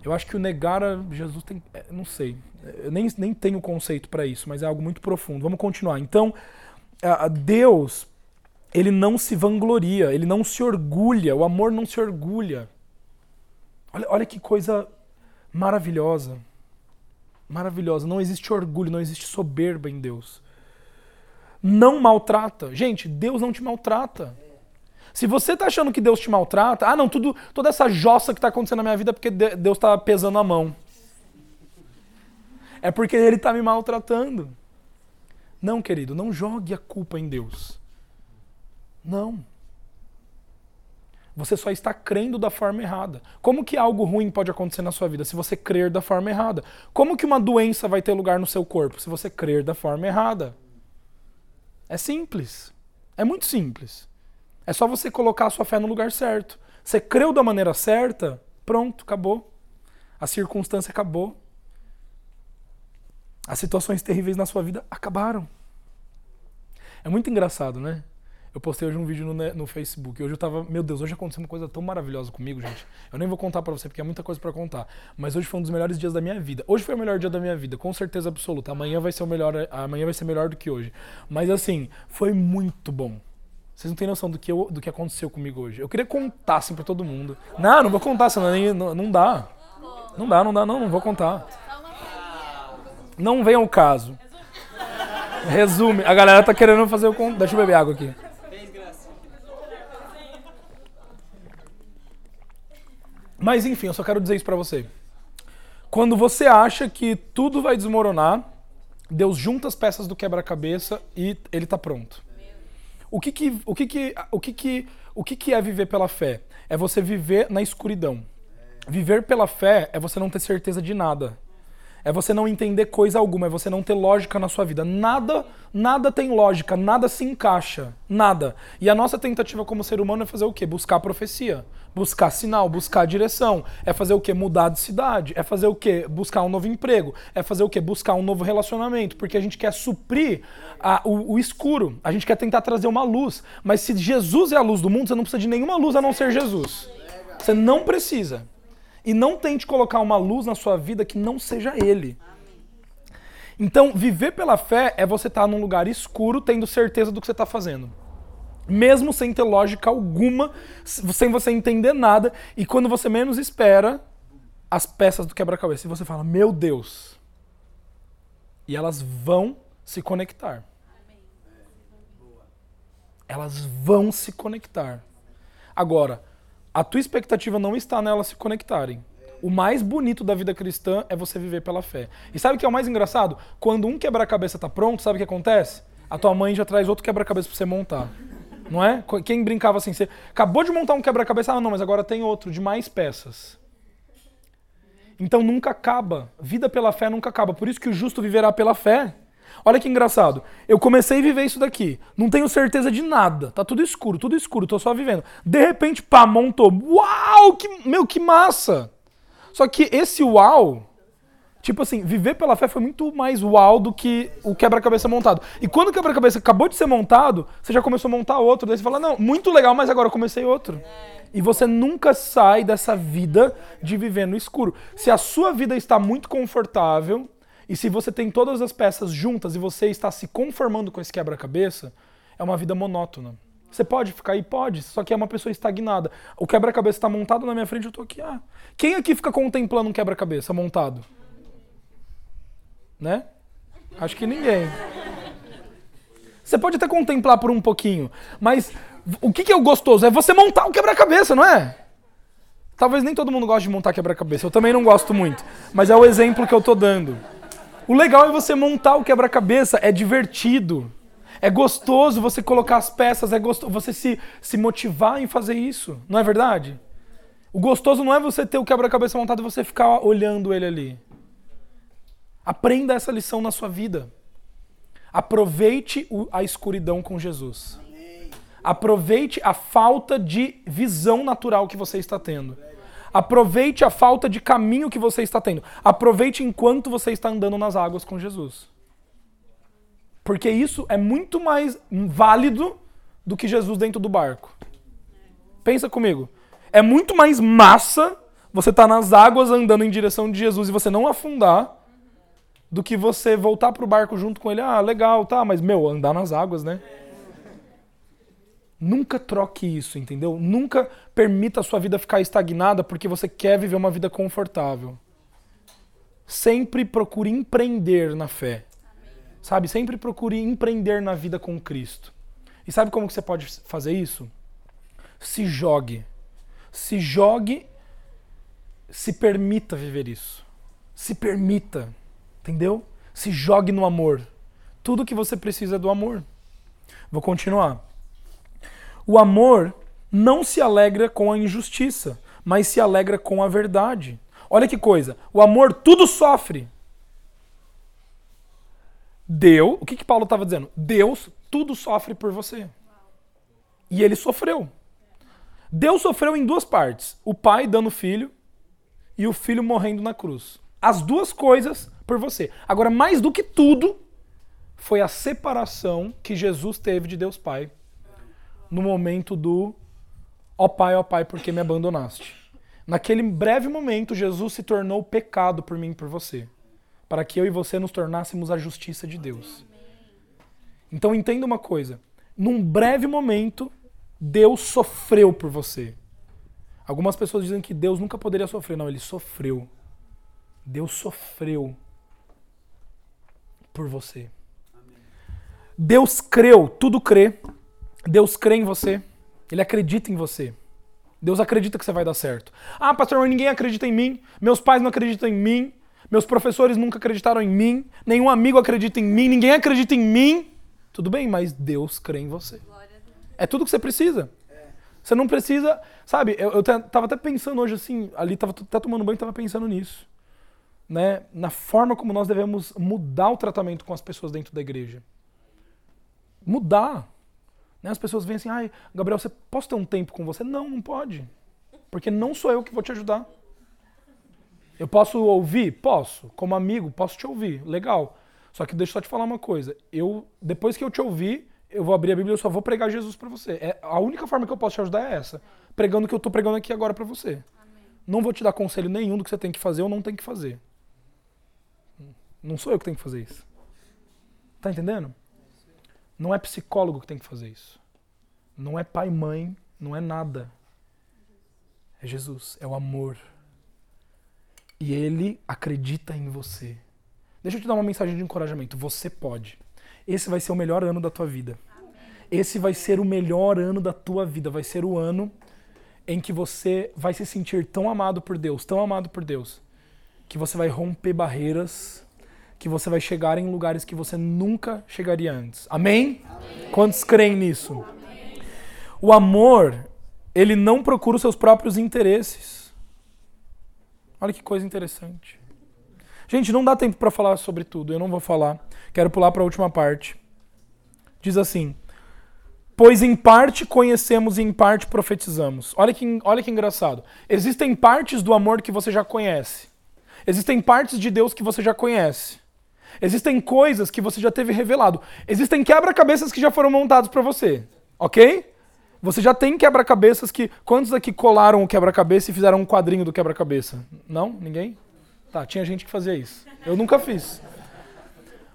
Eu acho que o negar a Jesus tem. É, não sei. Eu nem, nem tenho conceito para isso, mas é algo muito profundo. Vamos continuar. Então, Deus, ele não se vangloria, ele não se orgulha, o amor não se orgulha. Olha, olha que coisa maravilhosa. Maravilhosa. Não existe orgulho, não existe soberba em Deus. Não maltrata. Gente, Deus não te maltrata. Se você está achando que Deus te maltrata, ah, não, tudo, toda essa jossa que está acontecendo na minha vida é porque Deus está pesando a mão. É porque Ele está me maltratando. Não, querido, não jogue a culpa em Deus. Não. Você só está crendo da forma errada. Como que algo ruim pode acontecer na sua vida se você crer da forma errada? Como que uma doença vai ter lugar no seu corpo se você crer da forma errada? É simples. É muito simples. É só você colocar a sua fé no lugar certo. Você creu da maneira certa, pronto, acabou. A circunstância acabou. As situações terríveis na sua vida acabaram. É muito engraçado, né? Eu postei hoje um vídeo no, no Facebook. Hoje eu tava, meu Deus, hoje aconteceu uma coisa tão maravilhosa comigo, gente. Eu nem vou contar para você porque é muita coisa para contar. Mas hoje foi um dos melhores dias da minha vida. Hoje foi o melhor dia da minha vida, com certeza absoluta. Amanhã vai ser o melhor, amanhã vai ser melhor do que hoje. Mas assim, foi muito bom. Vocês não têm noção do que, eu, do que aconteceu comigo hoje. Eu queria contar assim pra todo mundo. Não, não vou contar, senão nem, não, não dá. Não dá, não dá, não, não vou contar. Não vem ao caso. Resume. A galera tá querendo fazer o. Deixa eu beber água aqui. Mas enfim, eu só quero dizer isso para você. Quando você acha que tudo vai desmoronar, Deus junta as peças do quebra-cabeça e ele tá pronto. O que que, o que, que, o que, que, o que, que é viver pela fé? É você viver na escuridão. Viver pela fé é você não ter certeza de nada. É você não entender coisa alguma, é você não ter lógica na sua vida. Nada, nada tem lógica, nada se encaixa, nada. E a nossa tentativa como ser humano é fazer o quê? Buscar profecia, buscar sinal, buscar direção. É fazer o quê? Mudar de cidade. É fazer o quê? Buscar um novo emprego. É fazer o quê? Buscar um novo relacionamento, porque a gente quer suprir a, o, o escuro. A gente quer tentar trazer uma luz. Mas se Jesus é a luz do mundo, você não precisa de nenhuma luz a não ser Jesus. Você não precisa. E não tente colocar uma luz na sua vida que não seja Ele. Então, viver pela fé é você estar num lugar escuro, tendo certeza do que você está fazendo. Mesmo sem ter lógica alguma, sem você entender nada, e quando você menos espera, as peças do quebra-cabeça. E você fala, meu Deus. E elas vão se conectar. Elas vão se conectar. Agora, a tua expectativa não está nelas se conectarem. O mais bonito da vida cristã é você viver pela fé. E sabe o que é o mais engraçado? Quando um quebra-cabeça está pronto, sabe o que acontece? A tua mãe já traz outro quebra-cabeça para você montar. Não é? Quem brincava assim, você acabou de montar um quebra-cabeça, ah, não, mas agora tem outro de mais peças. Então nunca acaba. Vida pela fé nunca acaba. Por isso que o justo viverá pela fé. Olha que engraçado. Eu comecei a viver isso daqui. Não tenho certeza de nada. Tá tudo escuro, tudo escuro, tô só vivendo. De repente, pá, montou. Uau! Que, meu, que massa! Só que esse uau, tipo assim, viver pela fé foi muito mais uau do que o quebra-cabeça montado. E quando o quebra-cabeça acabou de ser montado, você já começou a montar outro. Daí você fala, não, muito legal, mas agora eu comecei outro. E você nunca sai dessa vida de viver no escuro. Se a sua vida está muito confortável, e se você tem todas as peças juntas e você está se conformando com esse quebra-cabeça, é uma vida monótona. Você pode ficar aí? Pode, só que é uma pessoa estagnada. O quebra-cabeça está montado na minha frente, eu estou aqui. Ah. Quem aqui fica contemplando um quebra-cabeça montado? Né? Acho que ninguém. Você pode até contemplar por um pouquinho, mas o que, que é o gostoso? É você montar o quebra-cabeça, não é? Talvez nem todo mundo goste de montar quebra-cabeça. Eu também não gosto muito, mas é o exemplo que eu estou dando. O legal é você montar o quebra-cabeça, é divertido. É gostoso você colocar as peças, é gostoso você se, se motivar em fazer isso, não é verdade? O gostoso não é você ter o quebra-cabeça montado e você ficar olhando ele ali. Aprenda essa lição na sua vida. Aproveite a escuridão com Jesus. Aproveite a falta de visão natural que você está tendo. Aproveite a falta de caminho que você está tendo. Aproveite enquanto você está andando nas águas com Jesus. Porque isso é muito mais válido do que Jesus dentro do barco. Pensa comigo. É muito mais massa você estar tá nas águas andando em direção de Jesus e você não afundar do que você voltar pro barco junto com ele. Ah, legal, tá, mas meu, andar nas águas, né? Nunca troque isso, entendeu? Nunca permita a sua vida ficar estagnada porque você quer viver uma vida confortável. Sempre procure empreender na fé. Sabe? Sempre procure empreender na vida com Cristo. E sabe como que você pode fazer isso? Se jogue. Se jogue, se permita viver isso. Se permita, entendeu? Se jogue no amor. Tudo que você precisa é do amor. Vou continuar. O amor não se alegra com a injustiça, mas se alegra com a verdade. Olha que coisa. O amor tudo sofre. Deus, o que, que Paulo estava dizendo? Deus tudo sofre por você. E ele sofreu. Deus sofreu em duas partes: o pai dando filho e o filho morrendo na cruz. As duas coisas por você. Agora, mais do que tudo, foi a separação que Jesus teve de Deus Pai no momento do ó Pai, ó Pai, porque me abandonaste. Naquele breve momento, Jesus se tornou pecado por mim e por você, para que eu e você nos tornássemos a justiça de Deus. Então entenda uma coisa: num breve momento, Deus sofreu por você. Algumas pessoas dizem que Deus nunca poderia sofrer. Não, ele sofreu. Deus sofreu por você. Deus creu, tudo crê. Deus crê em você. Ele acredita em você. Deus acredita que você vai dar certo. Ah, pastor, ninguém acredita em mim. Meus pais não acreditam em mim. Meus professores nunca acreditaram em mim. Nenhum amigo acredita em mim. Ninguém acredita em mim. Tudo bem, mas Deus crê em você. É tudo que você precisa. Você não precisa. Sabe, eu, eu tava até pensando hoje assim, ali tava até tomando banho e tava pensando nisso. Né? Na forma como nós devemos mudar o tratamento com as pessoas dentro da igreja. Mudar. Né? As pessoas veem assim, ai, Gabriel, você posso ter um tempo com você? Não, não pode. Porque não sou eu que vou te ajudar. Eu posso ouvir? Posso. Como amigo, posso te ouvir. Legal. Só que deixa eu só te falar uma coisa. Eu, depois que eu te ouvir, eu vou abrir a Bíblia e eu só vou pregar Jesus para você. É, a única forma que eu posso te ajudar é essa. Pregando o que eu tô pregando aqui agora para você. Amém. Não vou te dar conselho nenhum do que você tem que fazer ou não tem que fazer. Não sou eu que tenho que fazer isso. Tá entendendo? Não é psicólogo que tem que fazer isso. Não é pai mãe, não é nada. É Jesus, é o amor. E ele acredita em você. Deixa eu te dar uma mensagem de encorajamento. Você pode. Esse vai ser o melhor ano da tua vida. Esse vai ser o melhor ano da tua vida. Vai ser o ano em que você vai se sentir tão amado por Deus, tão amado por Deus, que você vai romper barreiras que você vai chegar em lugares que você nunca chegaria antes. Amém? Amém. Quantos creem nisso? Amém. O amor, ele não procura os seus próprios interesses. Olha que coisa interessante. Gente, não dá tempo para falar sobre tudo, eu não vou falar. Quero pular para a última parte. Diz assim: Pois em parte conhecemos e em parte profetizamos. Olha que, olha que engraçado. Existem partes do amor que você já conhece. Existem partes de Deus que você já conhece. Existem coisas que você já teve revelado. Existem quebra-cabeças que já foram montados para você. Ok? Você já tem quebra-cabeças que. Quantos aqui colaram o quebra-cabeça e fizeram um quadrinho do quebra-cabeça? Não? Ninguém? Tá, tinha gente que fazia isso. Eu nunca fiz.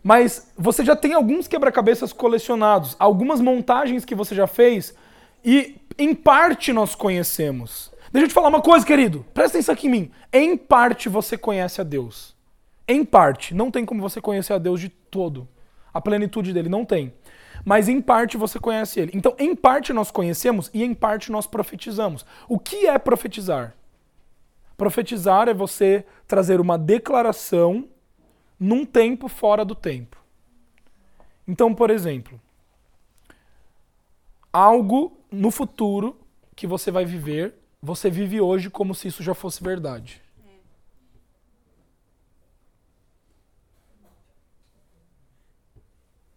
Mas você já tem alguns quebra-cabeças colecionados, algumas montagens que você já fez e em parte nós conhecemos. Deixa eu te falar uma coisa, querido. Presta atenção aqui em mim. Em parte você conhece a Deus. Em parte, não tem como você conhecer a Deus de todo. A plenitude dele não tem. Mas em parte você conhece ele. Então, em parte nós conhecemos e em parte nós profetizamos. O que é profetizar? Profetizar é você trazer uma declaração num tempo fora do tempo. Então, por exemplo, algo no futuro que você vai viver, você vive hoje como se isso já fosse verdade.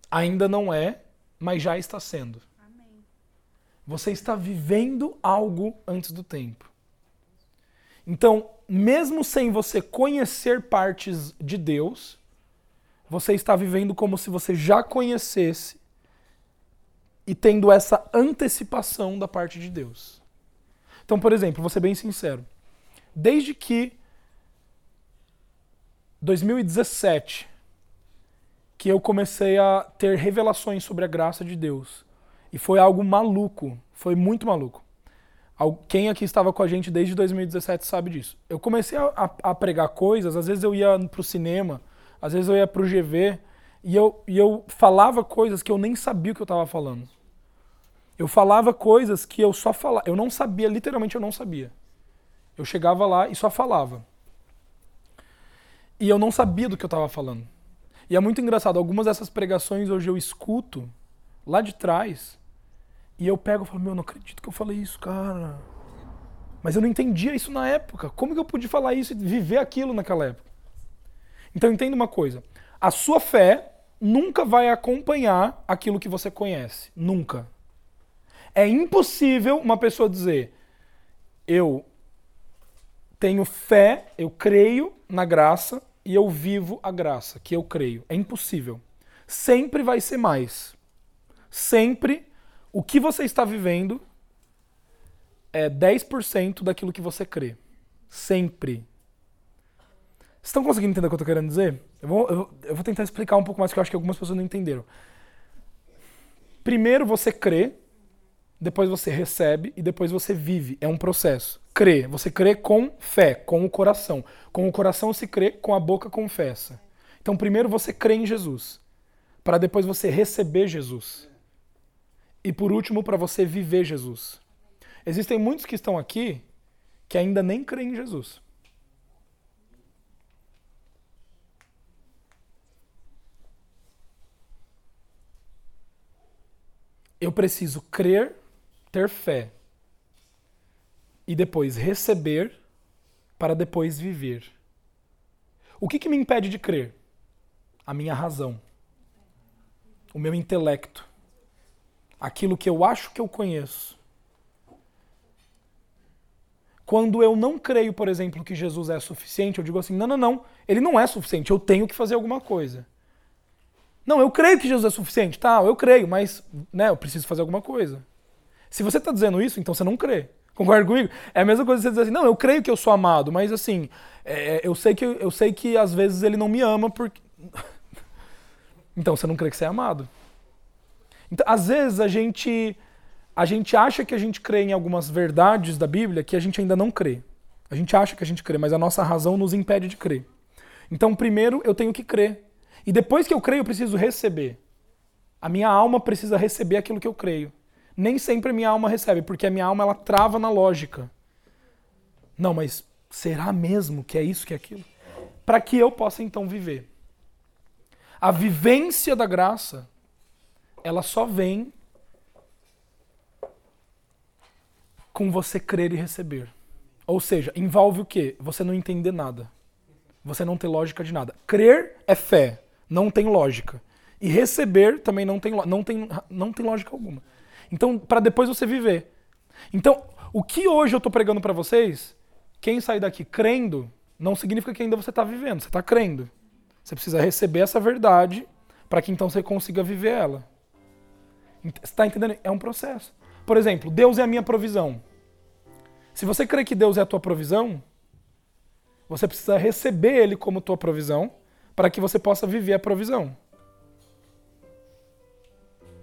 Ainda não é, mas já está sendo. Amém. Você está vivendo algo antes do tempo. Então, mesmo sem você conhecer partes de Deus, você está vivendo como se você já conhecesse e tendo essa antecipação da parte de Deus. Então, por exemplo, vou ser bem sincero. Desde que 2017 que eu comecei a ter revelações sobre a graça de Deus. E foi algo maluco, foi muito maluco. Quem aqui estava com a gente desde 2017 sabe disso. Eu comecei a, a, pregar coisas, às vezes eu ia pro cinema, às vezes eu ia pro GV, e eu, e eu falava coisas que eu nem sabia o que eu estava falando. Eu falava coisas que eu só falava, eu não sabia, literalmente eu não sabia. Eu chegava lá e só falava. E eu não sabia do que eu estava falando. E é muito engraçado, algumas dessas pregações hoje eu escuto lá de trás e eu pego e falo, meu, não acredito que eu falei isso, cara. Mas eu não entendia isso na época. Como que eu pude falar isso e viver aquilo naquela época? Então entenda uma coisa. A sua fé nunca vai acompanhar aquilo que você conhece. Nunca. É impossível uma pessoa dizer, eu tenho fé, eu creio na graça e eu vivo a graça, que eu creio. É impossível. Sempre vai ser mais. Sempre o que você está vivendo é 10% daquilo que você crê. Sempre. Vocês estão conseguindo entender o que eu estou querendo dizer? Eu vou, eu, eu vou tentar explicar um pouco mais, porque eu acho que algumas pessoas não entenderam. Primeiro você crê, depois você recebe e depois você vive. É um processo. Crê. Você crê com fé, com o coração. Com o coração se crê, com a boca confessa. Então, primeiro você crê em Jesus, para depois você receber Jesus. E por último, para você viver Jesus. Existem muitos que estão aqui que ainda nem creem em Jesus. Eu preciso crer ter fé e depois receber para depois viver. O que, que me impede de crer? A minha razão, o meu intelecto, aquilo que eu acho que eu conheço. Quando eu não creio, por exemplo, que Jesus é suficiente, eu digo assim: não, não, não, ele não é suficiente, eu tenho que fazer alguma coisa. Não, eu creio que Jesus é suficiente, tá, eu creio, mas né, eu preciso fazer alguma coisa. Se você está dizendo isso, então você não crê. Concorda comigo? É a mesma coisa você dizer assim, não, eu creio que eu sou amado, mas assim, é, eu, sei que, eu sei que às vezes ele não me ama porque. então você não crê que você é amado. Então, às vezes a gente, a gente acha que a gente crê em algumas verdades da Bíblia que a gente ainda não crê. A gente acha que a gente crê, mas a nossa razão nos impede de crer. Então, primeiro eu tenho que crer. E depois que eu creio, eu preciso receber. A minha alma precisa receber aquilo que eu creio nem sempre a minha alma recebe, porque a minha alma ela trava na lógica. Não, mas será mesmo que é isso, que é aquilo? Para que eu possa então viver. A vivência da graça, ela só vem com você crer e receber. Ou seja, envolve o quê? Você não entender nada. Você não ter lógica de nada. Crer é fé, não tem lógica. E receber também não tem, não tem, não tem lógica alguma. Então, para depois você viver. Então, o que hoje eu estou pregando para vocês, quem sair daqui crendo, não significa que ainda você está vivendo, você está crendo. Você precisa receber essa verdade para que então você consiga viver ela. Está entendendo? É um processo. Por exemplo, Deus é a minha provisão. Se você crê que Deus é a tua provisão, você precisa receber Ele como tua provisão para que você possa viver a provisão.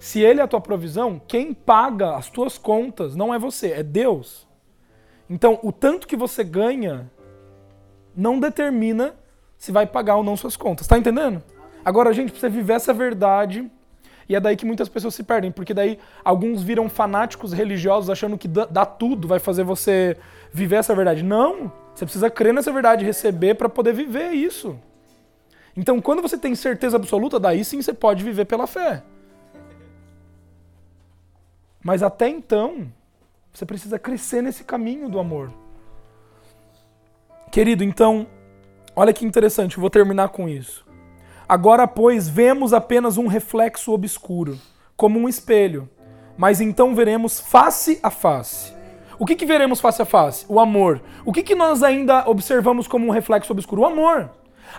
Se ele é a tua provisão, quem paga as tuas contas não é você, é Deus. Então, o tanto que você ganha não determina se vai pagar ou não suas contas. Tá entendendo? Agora, gente precisa viver essa verdade. E é daí que muitas pessoas se perdem, porque daí alguns viram fanáticos religiosos achando que dá tudo vai fazer você viver essa verdade. Não! Você precisa crer nessa verdade, receber para poder viver isso. Então, quando você tem certeza absoluta, daí sim você pode viver pela fé. Mas até então, você precisa crescer nesse caminho do amor. Querido, então, olha que interessante, vou terminar com isso. Agora, pois, vemos apenas um reflexo obscuro, como um espelho. mas então veremos face a face. O que, que veremos face a face? O amor. O que, que nós ainda observamos como um reflexo obscuro? O amor.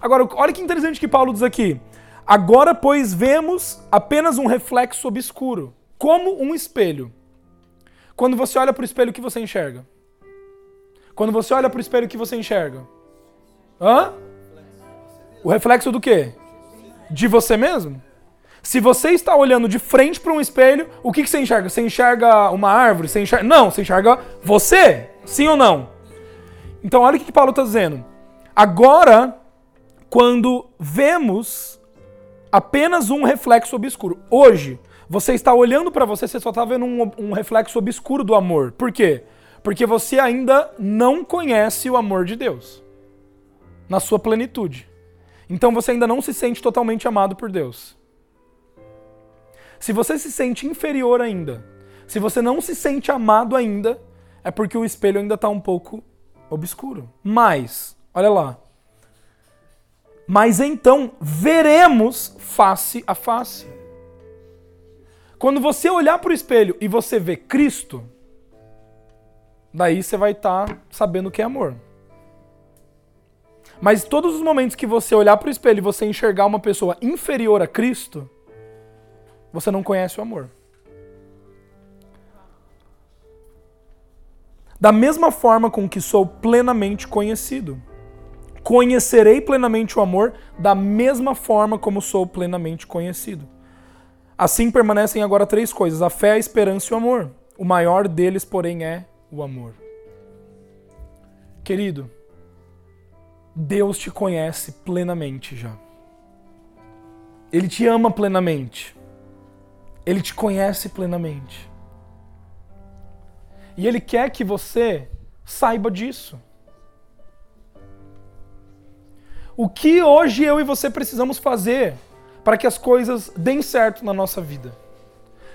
Agora, olha que interessante que Paulo diz aqui. Agora, pois, vemos apenas um reflexo obscuro, como um espelho. Quando você olha para o espelho, o que você enxerga? Quando você olha para o espelho, o que você enxerga? Hã? O reflexo do quê? De você mesmo? Se você está olhando de frente para um espelho, o que, que você enxerga? Você enxerga uma árvore? Você enxerga... Não, você enxerga você. Sim ou não? Então, olha o que, que Paulo está dizendo. Agora, quando vemos apenas um reflexo obscuro. Hoje, você está olhando para você, você só está vendo um, um, reflexo obscuro do amor. Por quê? Porque você ainda não conhece o amor de Deus na sua plenitude. Então você ainda não se sente totalmente amado por Deus. Se você se sente inferior ainda, se você não se sente amado ainda, é porque o espelho ainda está um pouco obscuro. Mas, olha lá. Mas então veremos face a face. Quando você olhar para o espelho e você ver Cristo, daí você vai estar tá sabendo o que é amor. Mas todos os momentos que você olhar para o espelho e você enxergar uma pessoa inferior a Cristo, você não conhece o amor. Da mesma forma com que sou plenamente conhecido, conhecerei plenamente o amor da mesma forma como sou plenamente conhecido. Assim permanecem agora três coisas: a fé, a esperança e o amor. O maior deles, porém, é o amor. Querido, Deus te conhece plenamente já. Ele te ama plenamente. Ele te conhece plenamente. E Ele quer que você saiba disso. O que hoje eu e você precisamos fazer para que as coisas deem certo na nossa vida?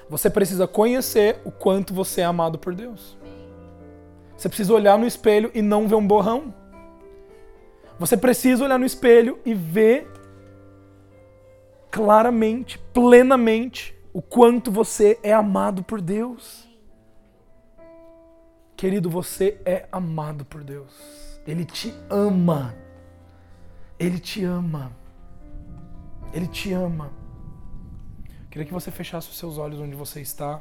Você precisa conhecer o quanto você é amado por Deus. Você precisa olhar no espelho e não ver um borrão. Você precisa olhar no espelho e ver claramente, plenamente, o quanto você é amado por Deus. Querido, você é amado por Deus. Ele te ama. Ele te ama. Ele te ama. Queria que você fechasse os seus olhos onde você está.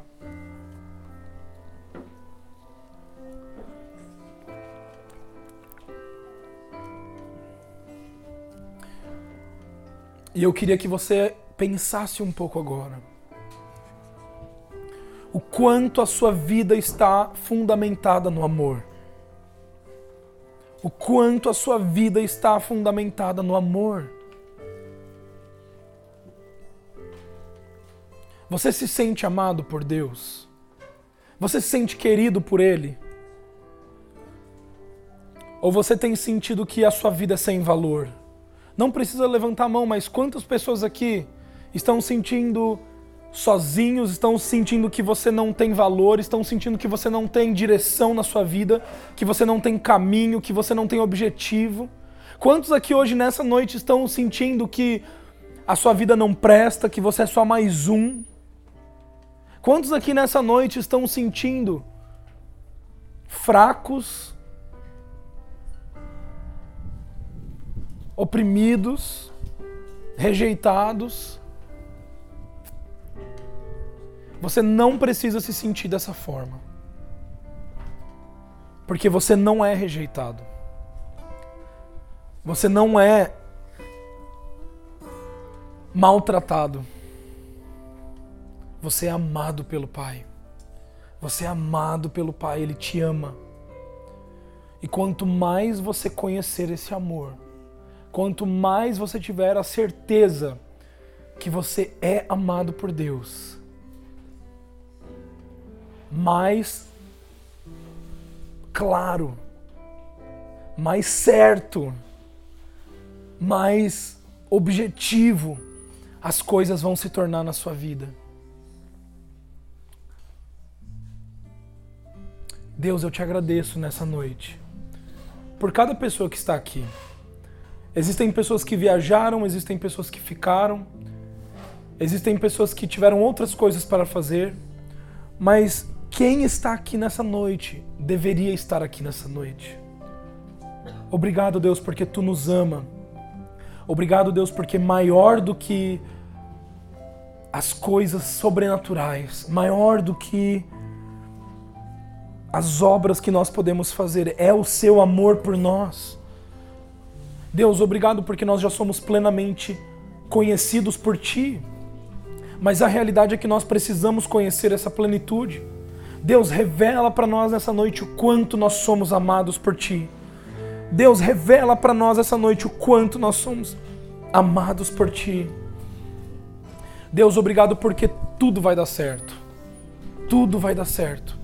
E eu queria que você pensasse um pouco agora o quanto a sua vida está fundamentada no amor. O quanto a sua vida está fundamentada no amor. Você se sente amado por Deus? Você se sente querido por Ele? Ou você tem sentido que a sua vida é sem valor? Não precisa levantar a mão, mas quantas pessoas aqui estão sentindo sozinhos, estão sentindo que você não tem valor, estão sentindo que você não tem direção na sua vida, que você não tem caminho, que você não tem objetivo. Quantos aqui hoje nessa noite estão sentindo que a sua vida não presta, que você é só mais um? Quantos aqui nessa noite estão sentindo fracos, oprimidos, rejeitados? Você não precisa se sentir dessa forma. Porque você não é rejeitado. Você não é maltratado. Você é amado pelo Pai. Você é amado pelo Pai, Ele te ama. E quanto mais você conhecer esse amor, quanto mais você tiver a certeza que você é amado por Deus, mais claro, mais certo, mais objetivo as coisas vão se tornar na sua vida. Deus, eu te agradeço nessa noite por cada pessoa que está aqui. Existem pessoas que viajaram, existem pessoas que ficaram, existem pessoas que tiveram outras coisas para fazer Mas quem está aqui nessa noite deveria estar aqui nessa noite. Obrigado, Deus, porque tu nos ama. Obrigado, Deus, porque maior do que as coisas sobrenaturais, maior do que as obras que nós podemos fazer, é o seu amor por nós. Deus, obrigado porque nós já somos plenamente conhecidos por Ti. Mas a realidade é que nós precisamos conhecer essa plenitude. Deus, revela para nós nessa noite o quanto nós somos amados por Ti. Deus, revela para nós essa noite o quanto nós somos amados por Ti. Deus, obrigado porque tudo vai dar certo. Tudo vai dar certo.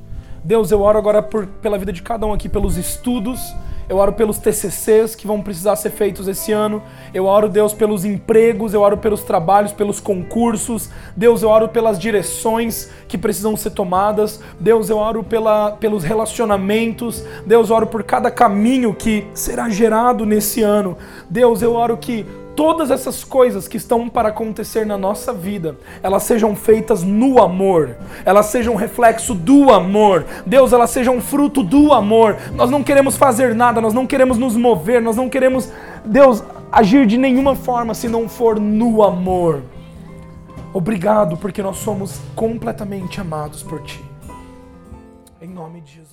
Deus, eu oro agora por, pela vida de cada um aqui, pelos estudos, eu oro pelos TCCs que vão precisar ser feitos esse ano. Eu oro, Deus, pelos empregos, eu oro pelos trabalhos, pelos concursos. Deus, eu oro pelas direções que precisam ser tomadas. Deus, eu oro pela, pelos relacionamentos. Deus, eu oro por cada caminho que será gerado nesse ano. Deus, eu oro que todas essas coisas que estão para acontecer na nossa vida, elas sejam feitas no amor, elas sejam reflexo do amor. Deus, elas sejam fruto do amor. Nós não queremos fazer nada, nós não queremos nos mover, nós não queremos, Deus, agir de nenhuma forma se não for no amor. Obrigado porque nós somos completamente amados por ti. Em nome de Jesus.